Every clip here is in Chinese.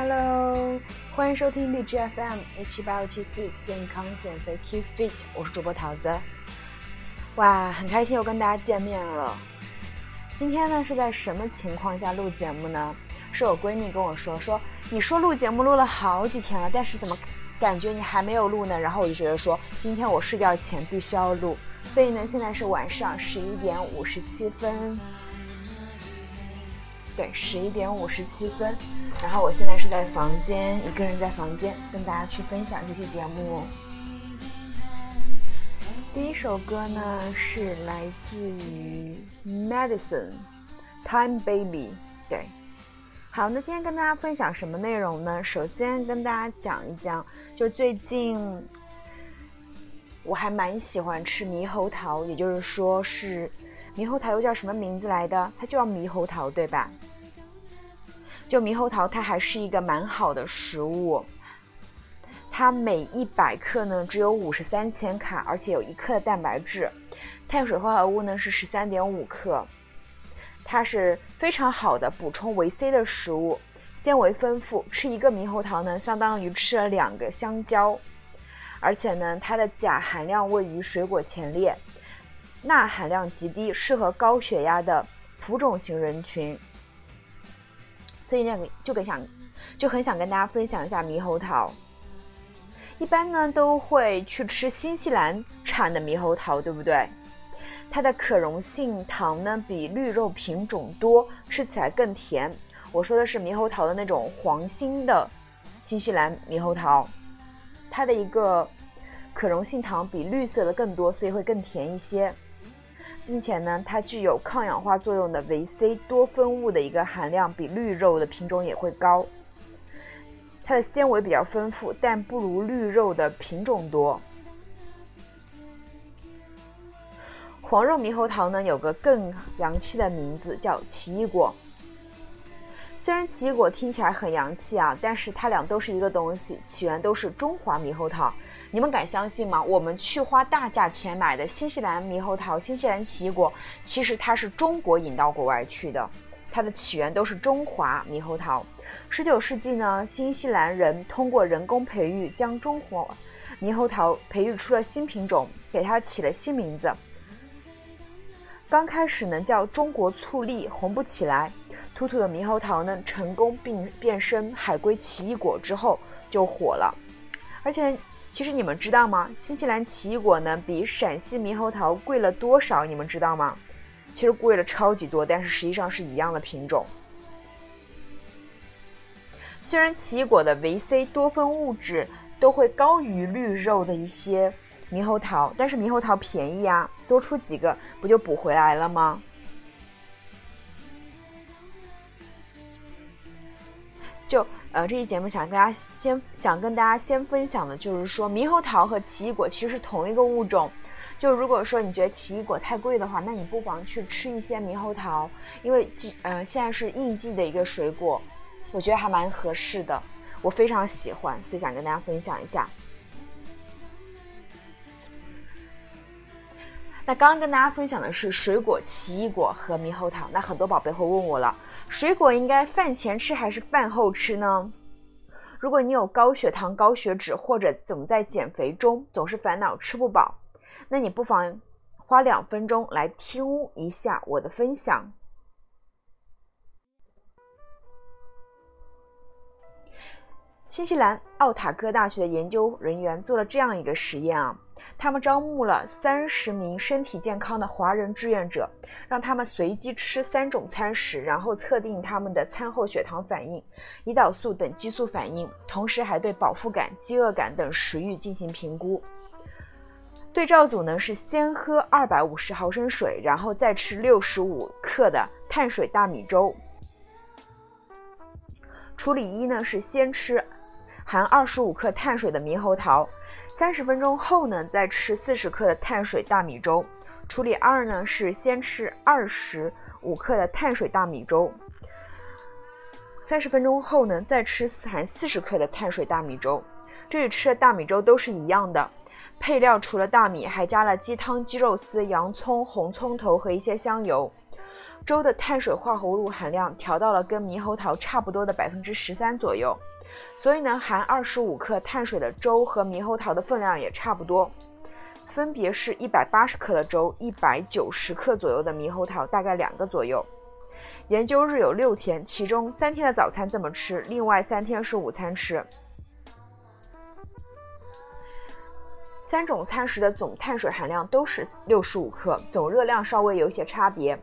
Hello，欢迎收听荔枝 FM 一七八五七四健康减肥 Keep Fit，我是主播桃子。哇，很开心又跟大家见面了。今天呢是在什么情况下录节目呢？是我闺蜜跟我说，说你说录节目录了好几天了，但是怎么感觉你还没有录呢？然后我就觉得说，今天我睡觉前必须要录。所以呢，现在是晚上十一点五十七分。对，十一点五十七分。然后我现在是在房间，一个人在房间跟大家去分享这期节目。第一首歌呢是来自于 Medicine Time Baby。对，好，那今天跟大家分享什么内容呢？首先跟大家讲一讲，就最近我还蛮喜欢吃猕猴桃，也就是说是猕猴桃又叫什么名字来的？它就叫猕猴桃，对吧？就猕猴桃，它还是一个蛮好的食物。它每一百克呢只有五十三千卡，而且有一克的蛋白质，碳水化合物呢是十三点五克。它是非常好的补充维 C 的食物，纤维丰富。吃一个猕猴桃呢，相当于吃了两个香蕉。而且呢，它的钾含量位于水果前列，钠含量极低，适合高血压的浮肿型人群。所以那个就很想，就很想跟大家分享一下猕猴桃。一般呢都会去吃新西兰产的猕猴桃，对不对？它的可溶性糖呢比绿肉品种多，吃起来更甜。我说的是猕猴桃的那种黄心的新西兰猕猴桃，它的一个可溶性糖比绿色的更多，所以会更甜一些。并且呢，它具有抗氧化作用的维 C 多酚物的一个含量比绿肉的品种也会高。它的纤维比较丰富，但不如绿肉的品种多。黄肉猕猴桃呢，有个更洋气的名字叫奇异果。虽然奇异果听起来很洋气啊，但是它俩都是一个东西，起源都是中华猕猴桃。你们敢相信吗？我们去花大价钱买的新西兰猕猴桃、新西兰奇异果，其实它是中国引到国外去的，它的起源都是中华猕猴桃。十九世纪呢，新西兰人通过人工培育，将中华猕猴桃培育出了新品种，给它起了新名字。刚开始呢叫中国醋栗，红不起来。土土的猕猴桃呢，成功并变身海龟奇异果之后就火了，而且。其实你们知道吗？新西兰奇异果呢比陕西猕猴桃贵了多少？你们知道吗？其实贵了超级多，但是实际上是一样的品种。虽然奇异果的维 C 多酚物质都会高于绿肉的一些猕猴桃，但是猕猴桃便宜啊，多出几个不就补回来了吗？就。呃，这期节目想跟大家先想跟大家先分享的就是说，猕猴桃和奇异果其实是同一个物种。就如果说你觉得奇异果太贵的话，那你不妨去吃一些猕猴桃，因为季呃现在是应季的一个水果，我觉得还蛮合适的，我非常喜欢，所以想跟大家分享一下。那刚刚跟大家分享的是水果奇异果和猕猴桃，那很多宝贝会问我了。水果应该饭前吃还是饭后吃呢？如果你有高血糖、高血脂，或者总在减肥中，总是烦恼吃不饱，那你不妨花两分钟来听一下我的分享。新西兰奥塔哥大学的研究人员做了这样一个实验啊。他们招募了三十名身体健康的华人志愿者，让他们随机吃三种餐食，然后测定他们的餐后血糖反应、胰岛素等激素反应，同时还对饱腹感、饥饿感等食欲进行评估。对照组呢是先喝二百五十毫升水，然后再吃六十五克的碳水大米粥。处理一呢是先吃含二十五克碳水的猕猴桃。三十分钟后呢，再吃四十克的碳水大米粥。处理二呢是先吃二十五克的碳水大米粥。三十分钟后呢，再吃含四十克的碳水大米粥。这里吃的大米粥都是一样的，配料除了大米，还加了鸡汤、鸡肉丝、洋葱、红葱头和一些香油。粥的碳水化合物含量调到了跟猕猴桃差不多的百分之十三左右，所以呢，含二十五克碳水的粥和猕猴桃的分量也差不多，分别是一百八十克的粥，一百九十克左右的猕猴桃，大概两个左右。研究日有六天，其中三天的早餐这么吃，另外三天是午餐吃。三种餐食的总碳水含量都是六十五克，总热量稍微有些差别。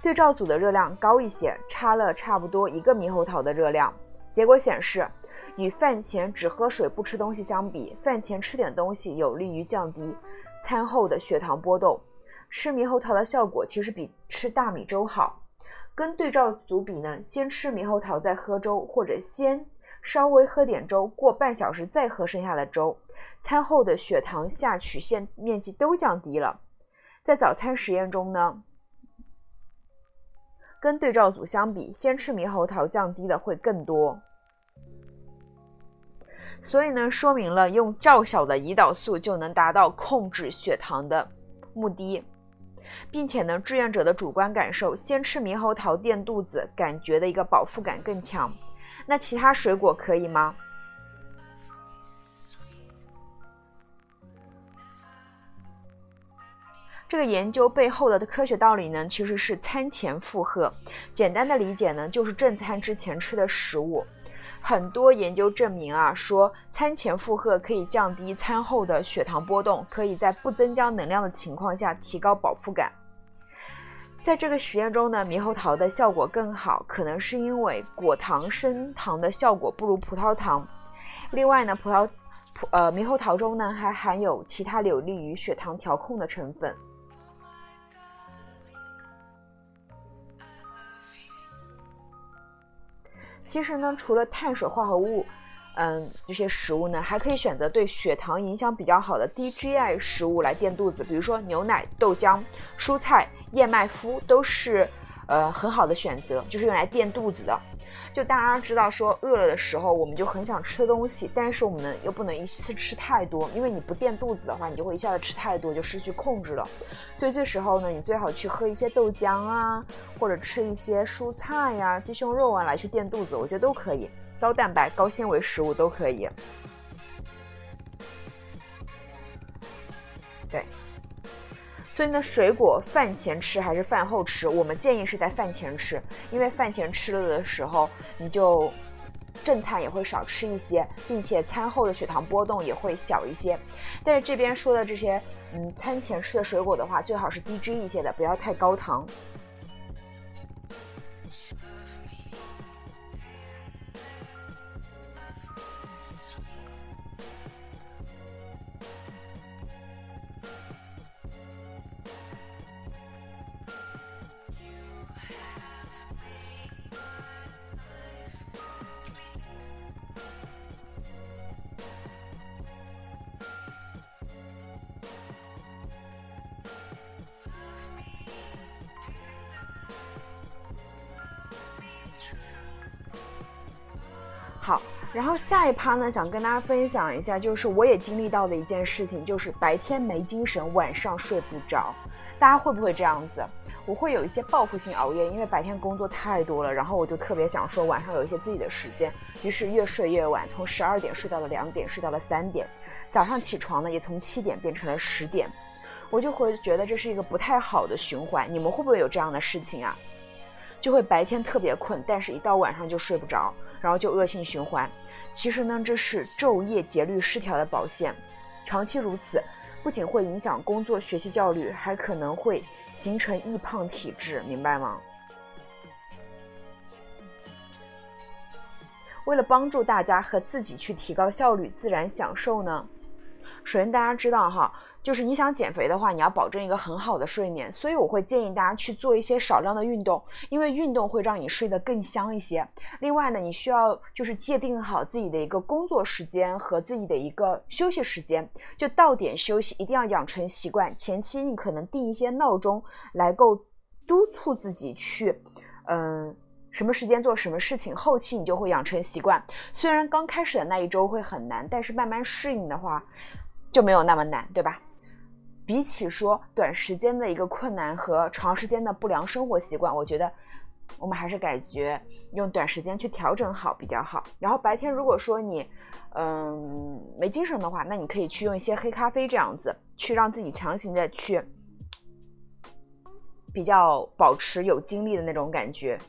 对照组的热量高一些，差了差不多一个猕猴桃的热量。结果显示，与饭前只喝水不吃东西相比，饭前吃点东西有利于降低餐后的血糖波动。吃猕猴桃的效果其实比吃大米粥好。跟对照组比呢，先吃猕猴桃再喝粥，或者先。稍微喝点粥，过半小时再喝剩下的粥，餐后的血糖下曲线面积都降低了。在早餐实验中呢，跟对照组相比，先吃猕猴桃降低的会更多。所以呢，说明了用较小的胰岛素就能达到控制血糖的目的，并且呢，志愿者的主观感受，先吃猕猴桃垫肚子，感觉的一个饱腹感更强。那其他水果可以吗？这个研究背后的科学道理呢，其实是餐前负荷。简单的理解呢，就是正餐之前吃的食物。很多研究证明啊，说餐前负荷可以降低餐后的血糖波动，可以在不增加能量的情况下提高饱腹感。在这个实验中呢，猕猴桃的效果更好，可能是因为果糖升糖的效果不如葡萄糖。另外呢，葡萄呃猕猴桃中呢还含有其他有利于血糖调控的成分。其实呢，除了碳水化合物。嗯，这些食物呢，还可以选择对血糖影响比较好的低 GI 食物来垫肚子，比如说牛奶、豆浆、蔬菜、燕麦麸都是呃很好的选择，就是用来垫肚子的。就大家知道说饿了的时候，我们就很想吃东西，但是我们又不能一次吃太多，因为你不垫肚子的话，你就会一下子吃太多，就失去控制了。所以这时候呢，你最好去喝一些豆浆啊，或者吃一些蔬菜呀、鸡胸肉啊来去垫肚子，我觉得都可以。高蛋白、高纤维食物都可以。所以呢，水果饭前吃还是饭后吃？我们建议是在饭前吃，因为饭前吃了的时候，你就正餐也会少吃一些，并且餐后的血糖波动也会小一些。但是这边说的这些，嗯，餐前吃的水果的话，最好是低脂一些的，不要太高糖。然后下一趴呢，想跟大家分享一下，就是我也经历到的一件事情，就是白天没精神，晚上睡不着。大家会不会这样子？我会有一些报复性熬夜，因为白天工作太多了，然后我就特别想说晚上有一些自己的时间，于是越睡越晚，从十二点睡到了两点，睡到了三点，早上起床呢也从七点变成了十点，我就会觉得这是一个不太好的循环。你们会不会有这样的事情啊？就会白天特别困，但是一到晚上就睡不着。然后就恶性循环，其实呢，这是昼夜节律失调的表现，长期如此，不仅会影响工作学习效率，还可能会形成易胖体质，明白吗？为了帮助大家和自己去提高效率、自然享受呢，首先大家知道哈。就是你想减肥的话，你要保证一个很好的睡眠，所以我会建议大家去做一些少量的运动，因为运动会让你睡得更香一些。另外呢，你需要就是界定好自己的一个工作时间和自己的一个休息时间，就到点休息，一定要养成习惯。前期你可能定一些闹钟来够督促自己去，嗯，什么时间做什么事情，后期你就会养成习惯。虽然刚开始的那一周会很难，但是慢慢适应的话就没有那么难，对吧？比起说短时间的一个困难和长时间的不良生活习惯，我觉得我们还是感觉用短时间去调整好比较好。然后白天如果说你嗯没精神的话，那你可以去用一些黑咖啡这样子，去让自己强行的去比较保持有精力的那种感觉。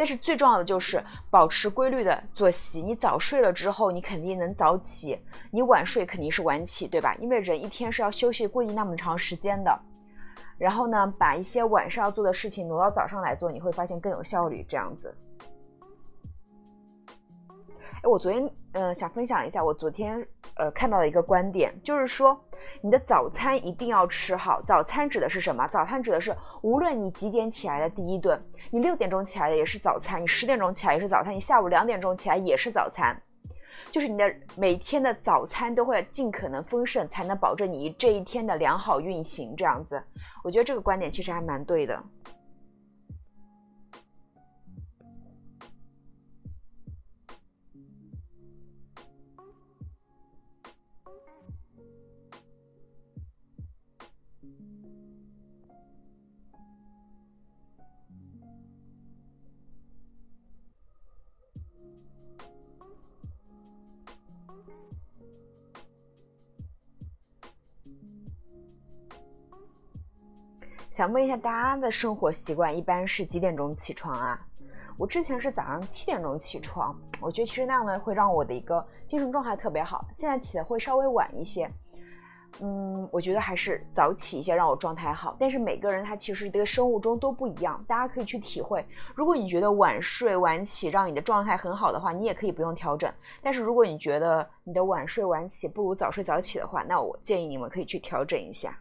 但是最重要的就是保持规律的作息。你早睡了之后，你肯定能早起；你晚睡肯定是晚起，对吧？因为人一天是要休息固定那么长时间的。然后呢，把一些晚上要做的事情挪到早上来做，你会发现更有效率。这样子。哎，我昨天嗯想分享一下，我昨天呃看到的一个观点，就是说你的早餐一定要吃好。早餐指的是什么？早餐指的是无论你几点起来的第一顿，你六点钟起来的也是早餐，你十点钟起来也是早餐，你下午两点钟起来也是早餐，就是你的每天的早餐都会尽可能丰盛，才能保证你这一天的良好运行。这样子，我觉得这个观点其实还蛮对的。想问一下大家的生活习惯一般是几点钟起床啊？我之前是早上七点钟起床，我觉得其实那样呢会让我的一个精神状态特别好。现在起的会稍微晚一些，嗯，我觉得还是早起一些让我状态好。但是每个人他其实这个生物钟都不一样，大家可以去体会。如果你觉得晚睡晚起让你的状态很好的话，你也可以不用调整。但是如果你觉得你的晚睡晚起不如早睡早起的话，那我建议你们可以去调整一下。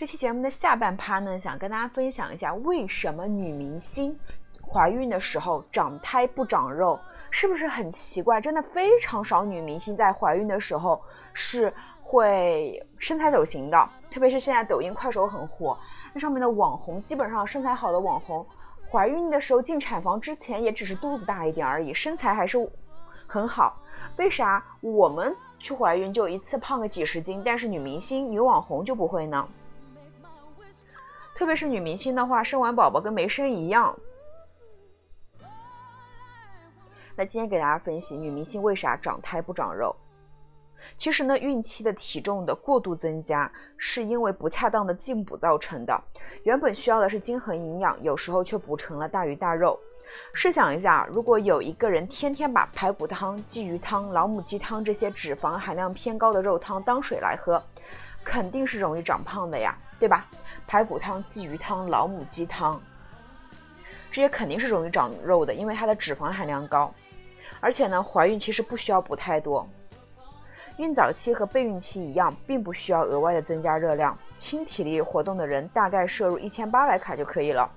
这期节目的下半趴呢，想跟大家分享一下，为什么女明星怀孕的时候长胎不长肉，是不是很奇怪？真的非常少女明星在怀孕的时候是会身材走形的，特别是现在抖音、快手很火，那上面的网红，基本上身材好的网红，怀孕的时候进产房之前也只是肚子大一点而已，身材还是很好。为啥我们？去怀孕就一次胖个几十斤，但是女明星、女网红就不会呢。特别是女明星的话，生完宝宝跟没生一样。那今天给大家分析女明星为啥长胎不长肉。其实呢，孕期的体重的过度增加是因为不恰当的进补造成的。原本需要的是均衡营养，有时候却补成了大鱼大肉。试想一下，如果有一个人天天把排骨汤、鲫鱼汤、老母鸡汤这些脂肪含量偏高的肉汤当水来喝，肯定是容易长胖的呀，对吧？排骨汤、鲫鱼汤、老母鸡汤，这些肯定是容易长肉的，因为它的脂肪含量高。而且呢，怀孕其实不需要补太多，孕早期和备孕期一样，并不需要额外的增加热量。轻体力活动的人大概摄入一千八百卡就可以了。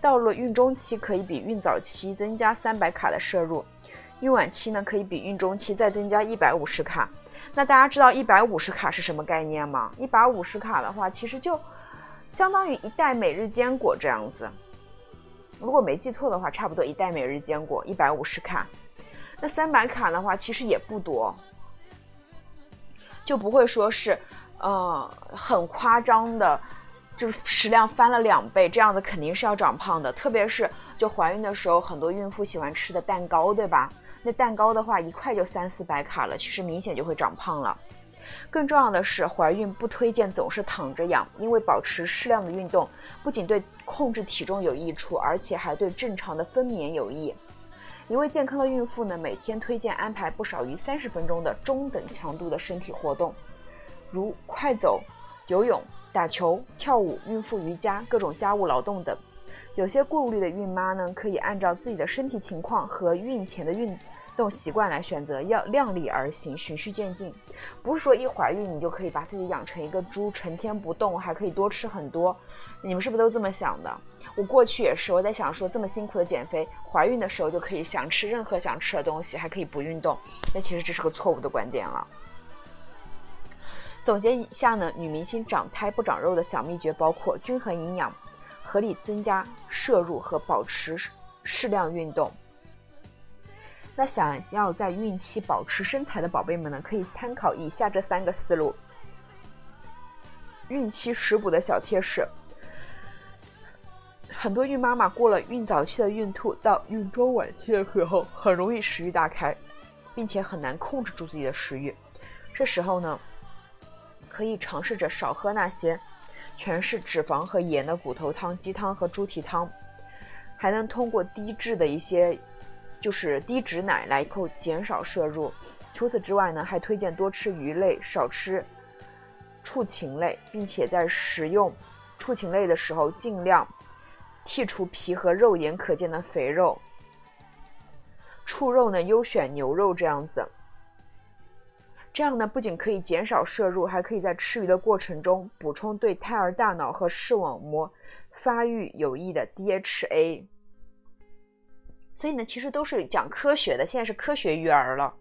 到了孕中期，可以比孕早期增加三百卡的摄入；孕晚期呢，可以比孕中期再增加一百五十卡。那大家知道一百五十卡是什么概念吗？一百五十卡的话，其实就相当于一袋每日坚果这样子。如果没记错的话，差不多一袋每日坚果一百五十卡。那三百卡的话，其实也不多，就不会说是呃很夸张的。就是食量翻了两倍，这样子肯定是要长胖的。特别是就怀孕的时候，很多孕妇喜欢吃的蛋糕，对吧？那蛋糕的话，一块就三四百卡了，其实明显就会长胖了。更重要的是，怀孕不推荐总是躺着养，因为保持适量的运动，不仅对控制体重有益处，而且还对正常的分娩有益。一位健康的孕妇呢，每天推荐安排不少于三十分钟的中等强度的身体活动，如快走、游泳。打球、跳舞、孕妇瑜伽、各种家务劳动等，有些顾虑的孕妈呢，可以按照自己的身体情况和孕前的运这种习惯来选择，要量力而行，循序渐进。不是说一怀孕你就可以把自己养成一个猪，成天不动，还可以多吃很多。你们是不是都这么想的？我过去也是，我在想说这么辛苦的减肥，怀孕的时候就可以想吃任何想吃的东西，还可以不运动。那其实这是个错误的观点了。总结一下呢，女明星长胎不长肉的小秘诀包括均衡营养、合理增加摄入和保持适量运动。那想要在孕期保持身材的宝贝们呢，可以参考以下这三个思路：孕期食补的小贴士。很多孕妈妈过了孕早期的孕吐到孕中晚期的时候，很容易食欲大开，并且很难控制住自己的食欲。这时候呢，可以尝试着少喝那些全是脂肪和盐的骨头汤、鸡汤和猪蹄汤，还能通过低脂的一些，就是低脂奶来够减少摄入。除此之外呢，还推荐多吃鱼类，少吃畜禽类，并且在食用畜禽类的时候尽量。剔除皮和肉眼可见的肥肉，畜肉呢优选牛肉这样子。这样呢不仅可以减少摄入，还可以在吃鱼的过程中补充对胎儿大脑和视网膜发育有益的 DHA。所以呢，其实都是讲科学的，现在是科学育儿了。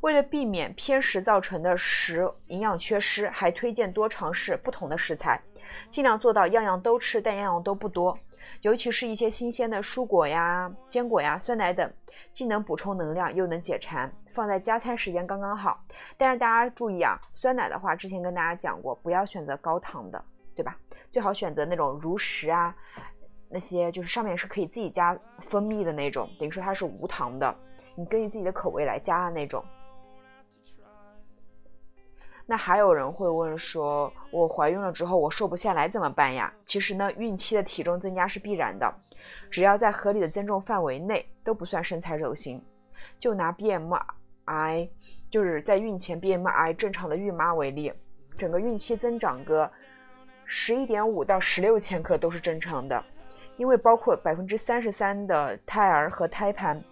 为了避免偏食造成的食营养缺失，还推荐多尝试不同的食材，尽量做到样样都吃，但样样都不多。尤其是一些新鲜的蔬果呀、坚果呀、酸奶等，既能补充能量又能解馋，放在加餐时间刚刚好。但是大家注意啊，酸奶的话，之前跟大家讲过，不要选择高糖的，对吧？最好选择那种如实啊，那些就是上面是可以自己加蜂蜜的那种，等于说它是无糖的，你根据自己的口味来加的那种。那还有人会问说，我怀孕了之后我瘦不下来怎么办呀？其实呢，孕期的体重增加是必然的，只要在合理的增重范围内，都不算身材走形。就拿 BMI，就是在孕前 BMI 正常的孕妈为例，整个孕期增长个十一点五到十六千克都是正常的，因为包括百分之三十三的胎儿和胎盘，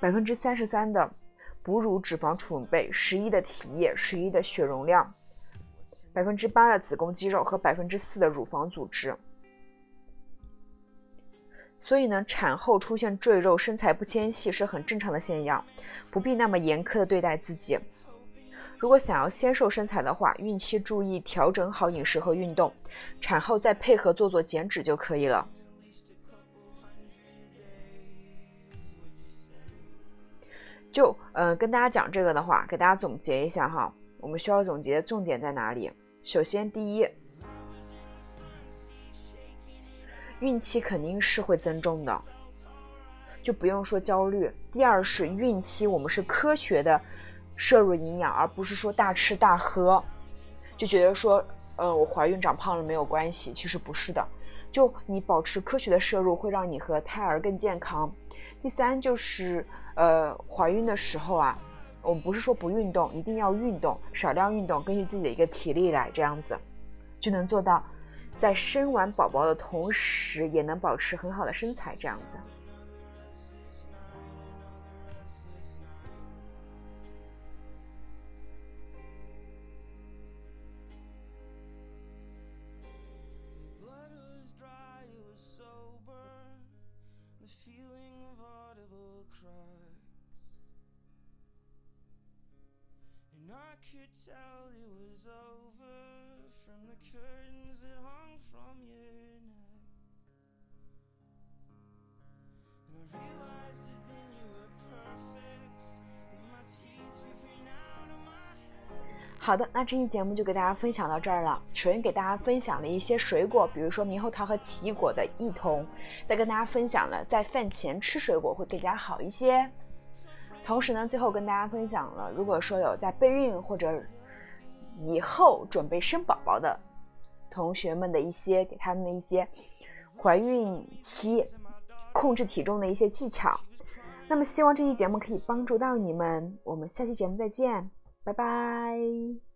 百分之三十三的。哺乳脂肪储备，十一的体液，十一的血容量，百分之八的子宫肌肉和百分之四的乳房组织。所以呢，产后出现赘肉、身材不纤细是很正常的现象，不必那么严苛的对待自己。如果想要纤瘦身材的话，孕期注意调整好饮食和运动，产后再配合做做减脂就可以了。就嗯，跟大家讲这个的话，给大家总结一下哈。我们需要总结的重点在哪里？首先，第一，孕期肯定是会增重的，就不用说焦虑。第二是孕期我们是科学的摄入营养，而不是说大吃大喝，就觉得说，呃，我怀孕长胖了没有关系，其实不是的。就你保持科学的摄入，会让你和胎儿更健康。第三就是，呃，怀孕的时候啊，我们不是说不运动，一定要运动，少量运动，根据自己的一个体力来，这样子就能做到，在生完宝宝的同时，也能保持很好的身材，这样子。I could tell you was over from the curtains and home from your night 好的，那这期节目就给大家分享到这儿了。首先给大家分享了一些水果，比如说猕猴桃和奇异果的异同，再跟大家分享了在饭前吃水果会更加好一些。同时呢，最后跟大家分享了，如果说有在备孕或者以后准备生宝宝的同学们的一些给他们的一些怀孕期控制体重的一些技巧。那么希望这期节目可以帮助到你们，我们下期节目再见。拜拜。